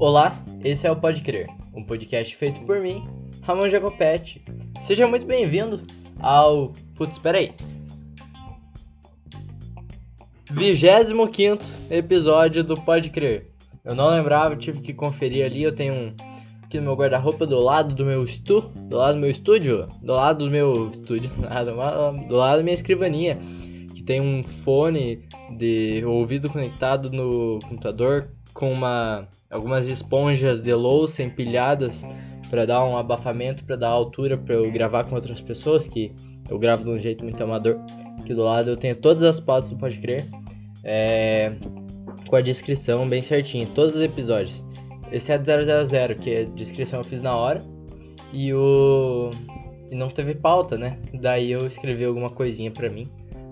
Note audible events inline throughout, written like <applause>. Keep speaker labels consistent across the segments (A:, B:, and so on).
A: Olá, esse é o Pode Crer, um podcast feito por mim, Ramon Jacopetti. Seja muito bem-vindo ao. Putz, peraí. 25 episódio do Pode Crer. Eu não lembrava, tive que conferir ali. Eu tenho um aqui no meu guarda-roupa do lado do meu estu, do lado do meu estúdio, do lado do meu estúdio, <laughs> nada, do lado da minha escrivaninha, que tem um fone de ouvido conectado no computador com uma algumas esponjas de louça empilhadas para dar um abafamento, para dar altura para eu gravar com outras pessoas que eu gravo de um jeito muito amador. Aqui do lado eu tenho todas as pautas do Pode Crer, é, com a descrição bem certinha, todos os episódios. Exceto 000, que a descrição eu fiz na hora. E o. E não teve pauta, né? Daí eu escrevi alguma coisinha pra mim.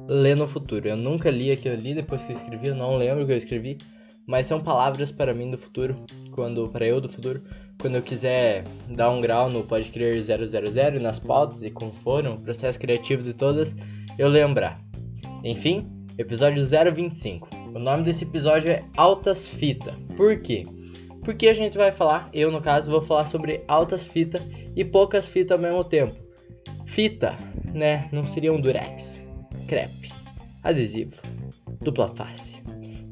A: Ler no futuro. Eu nunca li aquilo ali depois que eu escrevi, eu não lembro o que eu escrevi. Mas são palavras para mim do futuro, quando para eu do futuro, quando eu quiser dar um grau no Pode Crer 000 e nas pautas e como foram, processos criativos e todas, eu lembrar. Enfim, episódio 025. O nome desse episódio é Altas Fita. Por quê? Porque a gente vai falar, eu no caso, vou falar sobre altas fitas e poucas fitas ao mesmo tempo. Fita, né? Não seria um durex, crepe, adesivo, dupla face.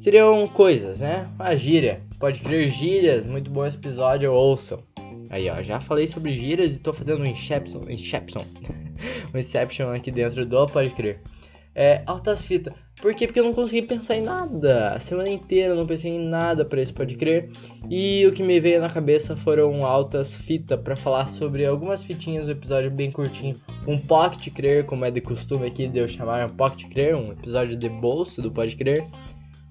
A: Seriam coisas, né? A gíria. Pode crer gírias, muito bom esse episódio, ouçam. Aí, ó, já falei sobre gírias e tô fazendo um Inception, Inception, <laughs> um Inception aqui dentro do Pode Crer. É, altas fitas. Por quê? Porque eu não consegui pensar em nada. A semana inteira eu não pensei em nada para esse pode crer. E o que me veio na cabeça foram altas fitas para falar sobre algumas fitinhas do episódio bem curtinho. Um pocket crer, como é de costume aqui de eu chamar um pocket crer, um episódio de bolso do pode crer.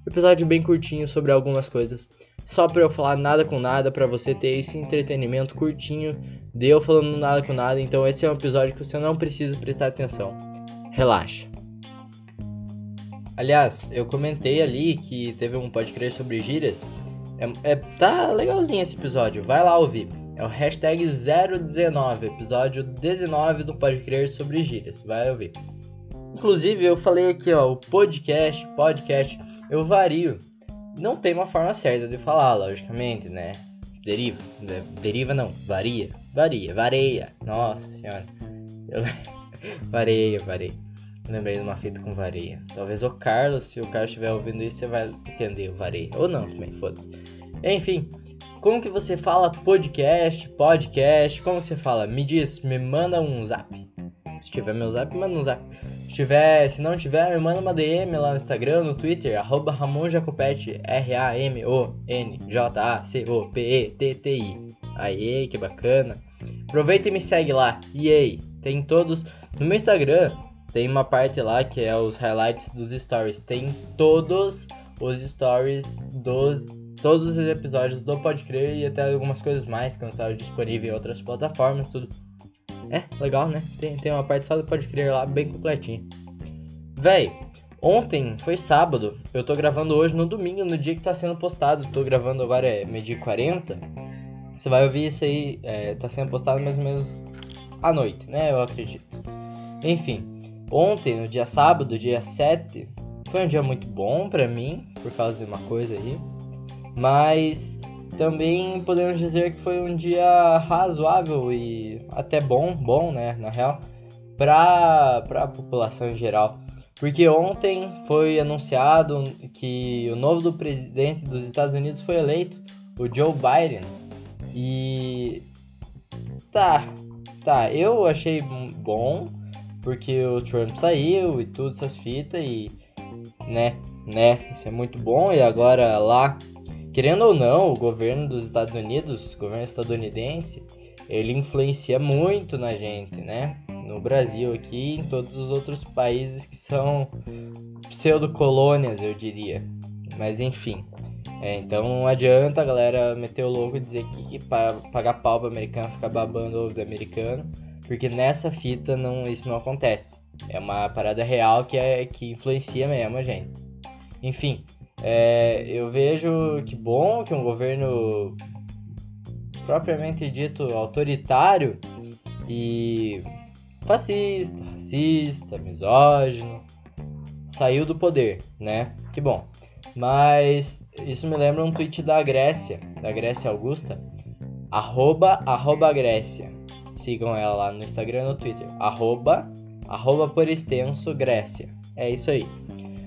A: Episódio bem curtinho sobre algumas coisas. Só para eu falar nada com nada, para você ter esse entretenimento curtinho de eu falando nada com nada. Então esse é um episódio que você não precisa prestar atenção. Relaxa. Aliás, eu comentei ali que teve um podcast sobre gírias. É, é, tá legalzinho esse episódio, vai lá ouvir. É o hashtag 019, episódio 19 do Pode Crer sobre gírias, vai ouvir. Inclusive, eu falei aqui, ó, o podcast, podcast, eu vario. Não tem uma forma certa de falar, logicamente, né? Deriva, né? deriva não, varia, varia, vareia. Nossa senhora. Eu... <laughs> vareia, vareia. Lembrei de uma fita com vareia. Talvez o Carlos, se o Carlos estiver ouvindo isso, você vai entender o vareia. Ou não, também, foda-se. Enfim, como que você fala podcast, podcast? Como que você fala? Me diz, me manda um zap. Se tiver meu zap, manda um zap. Se tiver, se não tiver, me manda uma DM lá no Instagram, no Twitter, arroba Ramon Jacopete, R-A-M-O-N-J-A-C-O-P-E-T-T-I. Aê, que bacana. Aproveita e me segue lá. E aí, tem todos no meu Instagram, tem uma parte lá que é os highlights dos stories. Tem todos os stories dos todos os episódios do Pode Crer e até algumas coisas mais que não estavam disponíveis em outras plataformas, tudo. É, legal, né? Tem, tem uma parte só do Pode Crer lá bem completinho. Véi, ontem foi sábado, eu tô gravando hoje no domingo, no dia que tá sendo postado. Tô gravando agora é meio-dia 40. Você vai ouvir isso aí, é, tá sendo postado mais ou menos à noite, né? Eu acredito. Enfim, Ontem, no dia sábado, dia 7, foi um dia muito bom para mim, por causa de uma coisa aí. Mas também podemos dizer que foi um dia razoável e até bom, bom, né, na real, para a população em geral. Porque ontem foi anunciado que o novo do presidente dos Estados Unidos foi eleito, o Joe Biden. E tá, tá, eu achei bom porque o Trump saiu e tudo essas fitas e né, né, isso é muito bom e agora lá, querendo ou não, o governo dos Estados Unidos, o governo estadunidense, ele influencia muito na gente, né? No Brasil aqui, em todos os outros países que são pseudo-colônias, eu diria. Mas enfim. É, então não adianta a galera meter o louco e dizer que, que pagar pau pro americano ficar babando ovo do americano. Porque nessa fita não, isso não acontece. É uma parada real que, é, que influencia mesmo a gente. Enfim, é, eu vejo que bom que um governo propriamente dito autoritário e fascista, racista, misógino, saiu do poder, né? Que bom. Mas isso me lembra um tweet da Grécia, da Grécia Augusta, arroba, arroba Grécia. Sigam ela lá no Instagram e no Twitter. Arroba, arroba por extenso Grécia. É isso aí.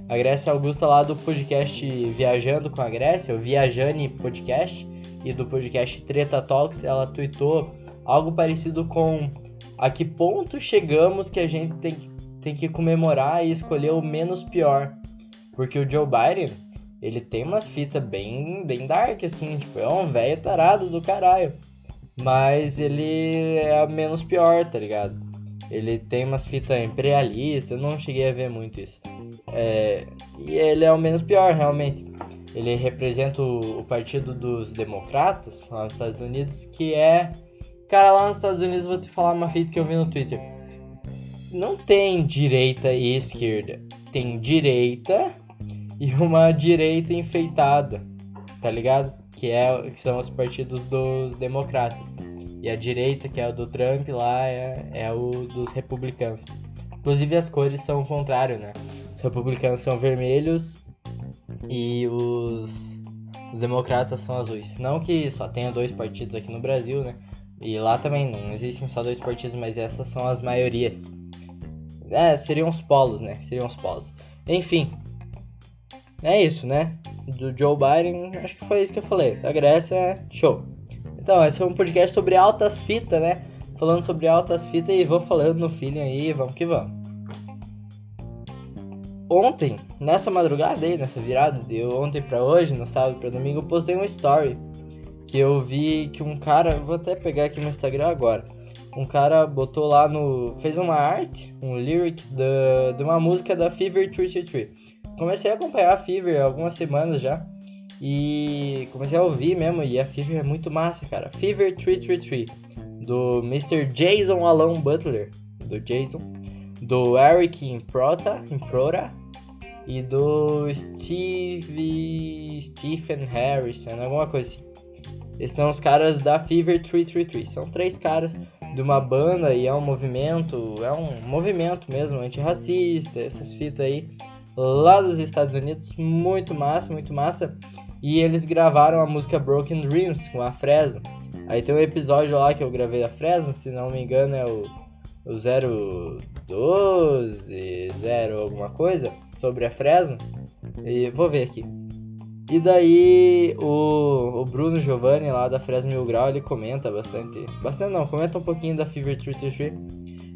A: A Grécia Augusta lá do podcast Viajando com a Grécia, o Viajane Podcast, e do podcast Treta Talks, ela tweetou algo parecido com a que ponto chegamos que a gente tem, tem que comemorar e escolher o menos pior. Porque o Joe Biden, ele tem umas fitas bem, bem dark, assim, tipo, é um velho tarado do caralho. Mas ele é menos pior, tá ligado? Ele tem umas fitas imperialistas, eu não cheguei a ver muito isso. É, e ele é o menos pior, realmente. Ele representa o, o Partido dos Democratas lá nos Estados Unidos, que é. Cara, lá nos Estados Unidos vou te falar uma fita que eu vi no Twitter. Não tem direita e esquerda. Tem direita e uma direita enfeitada. Tá ligado? Que, é, que são os partidos dos democratas. E a direita, que é o do Trump lá, é, é o dos republicanos. Inclusive as cores são o contrário, né? Os republicanos são vermelhos e os, os democratas são azuis. Não que só tenha dois partidos aqui no Brasil, né? E lá também não existem só dois partidos, mas essas são as maiorias. É, seriam os polos, né? Seriam os polos. Enfim, é isso, né? Do Joe Biden, acho que foi isso que eu falei. Da Grécia, show. Então, esse é um podcast sobre altas fitas, né? Falando sobre altas fitas e vou falando no feeling aí, vamos que vamos. Ontem, nessa madrugada aí, nessa virada de ontem para hoje, no sábado para domingo, eu postei um story que eu vi que um cara, vou até pegar aqui no Instagram agora. Um cara botou lá no. fez uma arte, um lyric da, de uma música da Fever 333. Comecei a acompanhar a Fever há algumas semanas já. E comecei a ouvir mesmo, e a Fever é muito massa, cara. Fever 333, do Mr. Jason Alon Butler, do Jason, do Eric Improta, Improta e do Steve Stephen Harrison, alguma coisa assim. Esses são os caras da Fever 333. São três caras de uma banda e é um movimento, é um movimento mesmo antirracista, essas fitas aí, lá dos Estados Unidos, muito massa, muito massa. E eles gravaram a música Broken Dreams com a Fresno. Aí tem um episódio lá que eu gravei a Fresno, se não me engano é o, o 012, 0 alguma coisa, sobre a Fresno. E vou ver aqui. E daí o, o Bruno Giovanni lá da Fresno Mil Grau, ele comenta bastante. Bastante não, comenta um pouquinho da Fever 333.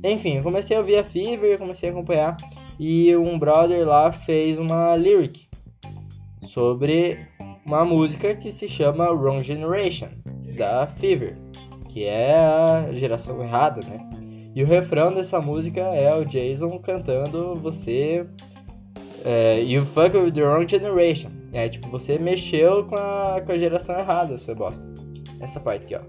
A: Enfim, eu comecei a ouvir a Fever, comecei a acompanhar. E um brother lá fez uma lyric sobre uma música que se chama Wrong Generation, da Fever, que é a geração errada, né? E o refrão dessa música é o Jason cantando você. É, you fuck with the wrong generation. É tipo, você mexeu com a, com a geração errada, seu bosta. Essa parte aqui, ó.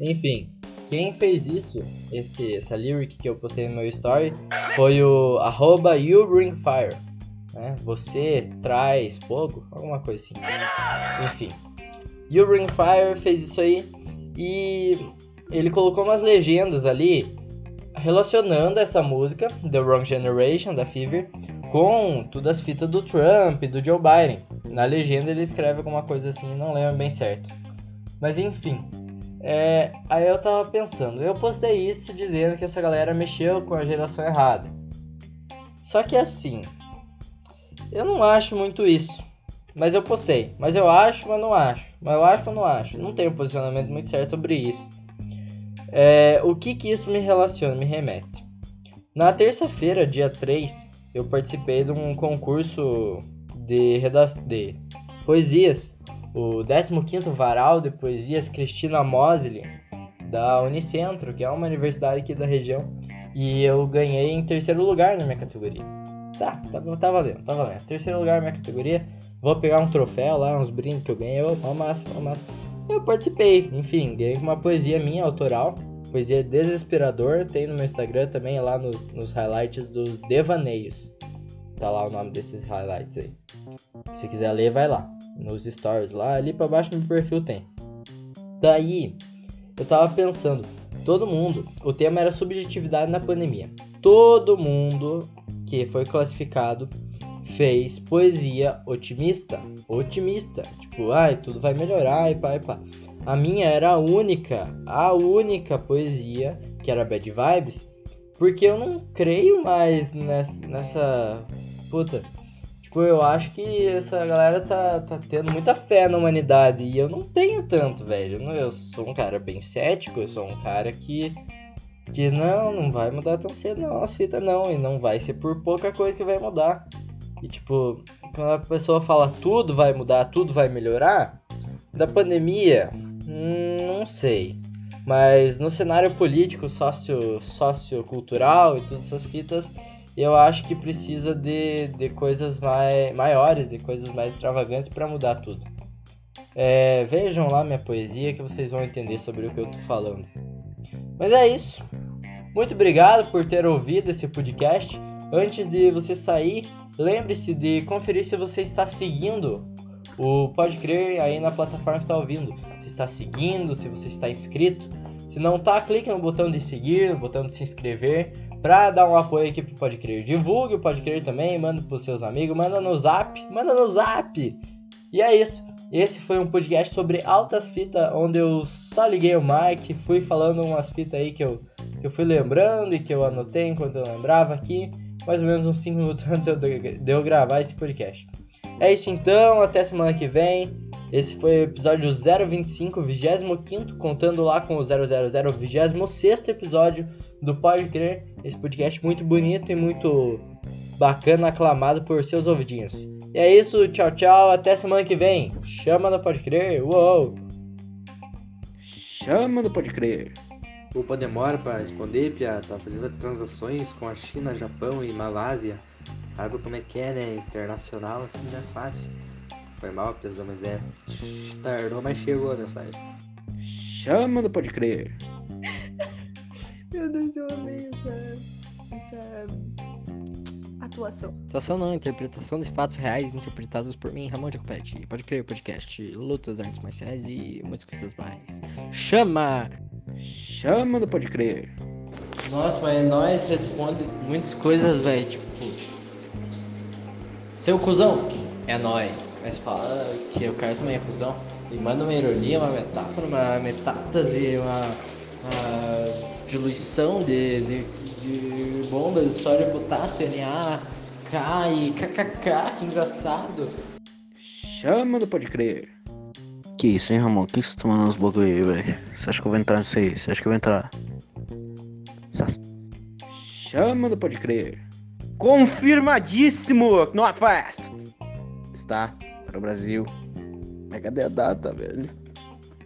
A: Enfim, quem fez isso, esse, essa lyric que eu postei no meu story, foi o arroba YouBringFire. Né? Você traz fogo, alguma coisa assim. Enfim, YouBringFire fez isso aí e ele colocou umas legendas ali relacionando essa música, The Wrong Generation, da Fever, com todas as fitas do Trump e do Joe Biden. Na legenda ele escreve alguma coisa assim, não lembro bem certo. Mas enfim, é, aí eu tava pensando, eu postei isso dizendo que essa galera mexeu com a geração errada. Só que assim, eu não acho muito isso. Mas eu postei. Mas eu acho, mas não acho. Mas eu acho, mas não acho. Não tenho um posicionamento muito certo sobre isso. É, o que que isso me relaciona, me remete? Na terça-feira, dia 3, eu participei de um concurso de, de poesias o 15º Varal de Poesias Cristina Mosley, da Unicentro, que é uma universidade aqui da região, e eu ganhei em terceiro lugar na minha categoria. Tá, tá, tá valendo, tá valendo. Terceiro lugar minha categoria, vou pegar um troféu lá, uns brindes que eu ganhei, uma massa, uma massa. Eu participei, enfim, ganhei uma poesia minha, autoral, poesia Desesperador, tem no meu Instagram também, lá nos, nos highlights dos devaneios. Tá lá o nome desses highlights aí. Se quiser ler, vai lá nos stories lá, ali para baixo no meu perfil tem. Daí, eu tava pensando, todo mundo, o tema era subjetividade na pandemia. Todo mundo que foi classificado fez poesia otimista, otimista, tipo, ai, tudo vai melhorar e pá e pá. A minha era a única, a única poesia que era bad vibes, porque eu não creio mais nessa, nessa puta. Tipo, eu acho que essa galera tá, tá tendo muita fé na humanidade e eu não tenho tanto, velho. Eu sou um cara bem cético, eu sou um cara que que não, não vai mudar tão cedo não, as fitas não, e não vai ser por pouca coisa que vai mudar. E tipo, quando a pessoa fala tudo vai mudar, tudo vai melhorar, da pandemia, não sei. Mas no cenário político, socio, sociocultural e todas essas fitas, eu acho que precisa de, de coisas mai, maiores, de coisas mais extravagantes para mudar tudo. É, vejam lá minha poesia que vocês vão entender sobre o que eu tô falando. Mas é isso. Muito obrigado por ter ouvido esse podcast. Antes de você sair, lembre-se de conferir se você está seguindo o Pode Crer aí na plataforma que está ouvindo. Se está seguindo, se você está inscrito. Se não tá, clique no botão de seguir, no botão de se inscrever, para dar um apoio aqui pro Pode Crer. Divulgue o Pode Crer também, manda pros seus amigos, manda no zap, manda no zap. E é isso. Esse foi um podcast sobre altas fitas, onde eu só liguei o mic, fui falando umas fitas aí que eu, que eu fui lembrando e que eu anotei enquanto eu lembrava aqui, mais ou menos uns 5 minutos <laughs> antes de eu gravar esse podcast. É isso então, até semana que vem. Esse foi o episódio 025, 25, contando lá com o 000, 26 episódio do Pode Crer. Esse podcast muito bonito e muito bacana, aclamado por seus ouvidinhos. E é isso, tchau, tchau, até semana que vem. Chama no Pode Crer, uou!
B: Chama no Pode Crer.
C: Opa, demora para responder, Pia. Tá fazendo transações com a China, Japão e Malásia. Sabe como é que é, né? Internacional assim não é fácil. Foi mal, pesão, mas é. Tardou, mas chegou nessa época.
B: Chama no Pode Crer. <laughs>
D: Meu Deus, eu amei essa. essa atuação.
A: Atuação não, interpretação de fatos reais interpretados por mim, Ramon Jacopete. Pode crer, podcast, lutas, artes marciais e muitas coisas mais. Chama!
B: Chama no Pode Crer.
A: Nossa, mas nós responde muitas coisas, velho, tipo... Seu cuzão, é nós. Mas fala que o cara também é cuzão. E manda uma ironia, uma metáfora, uma metástase, uma, uma diluição de, de, de bombas, história de potássio, NA, K e KKK, que engraçado.
B: Chama no Pode Crer.
C: Que isso, hein, Ramon? Que você tá mandando uns bagulho aí, velho? Você acha que eu vou entrar nisso aí? Você acha que eu vou entrar?
B: Chama no Pode Crer.
C: Confirmadíssimo! Not fast! Está para o Brasil. Mas cadê a data, velho?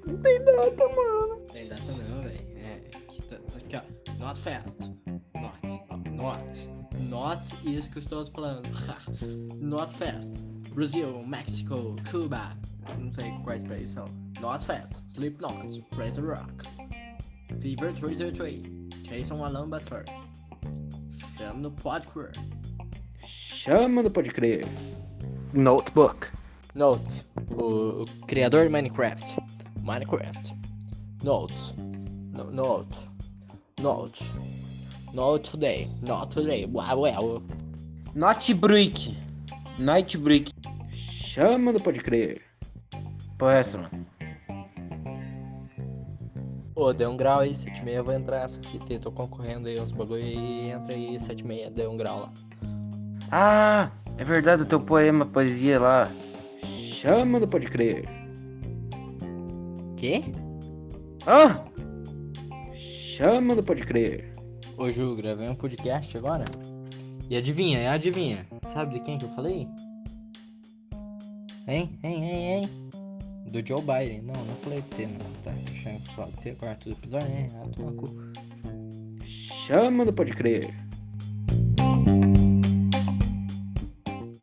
B: Não tem data, mano.
A: Tem data não, velho. É, aqui, tá, tá ó. Not fast. Not. Not. Not isso que eu estou falando. <laughs> Not fast. Brasil, México, Cuba. Não sei quais países são. Not fast. Slipknot. Fraser Rock. Fever 333. Jason Alan Butler. Chama no Pode Crer.
B: Chama no Pode Crer.
C: Notebook.
A: Note, o, o criador de Minecraft. Minecraft. Note. No, note. Note. Not today. Not today. Well, well.
C: Notebook. Nightbreak.
B: Chama no Pode Crer.
C: Pô, é essa, mano.
A: Ô, deu um grau aí, 7,6, vou entrar nessa fita aí, tô concorrendo aí uns bagulho aí, entra aí, 7,6, deu um grau lá.
C: Ah, é verdade o teu poema, poesia lá.
B: Chama no Pode Crer.
A: Quê?
C: Ah!
B: Chama no Pode Crer.
A: Ô, Ju, gravei um podcast agora. E adivinha, adivinha, sabe de quem que eu falei? Hein, hein, hein, hein? Do Joe Biden. Não, não falei de você, não. Tá achando que falo de você todo episódio, né? Ah, toma cu.
B: Chama no Pode Crer.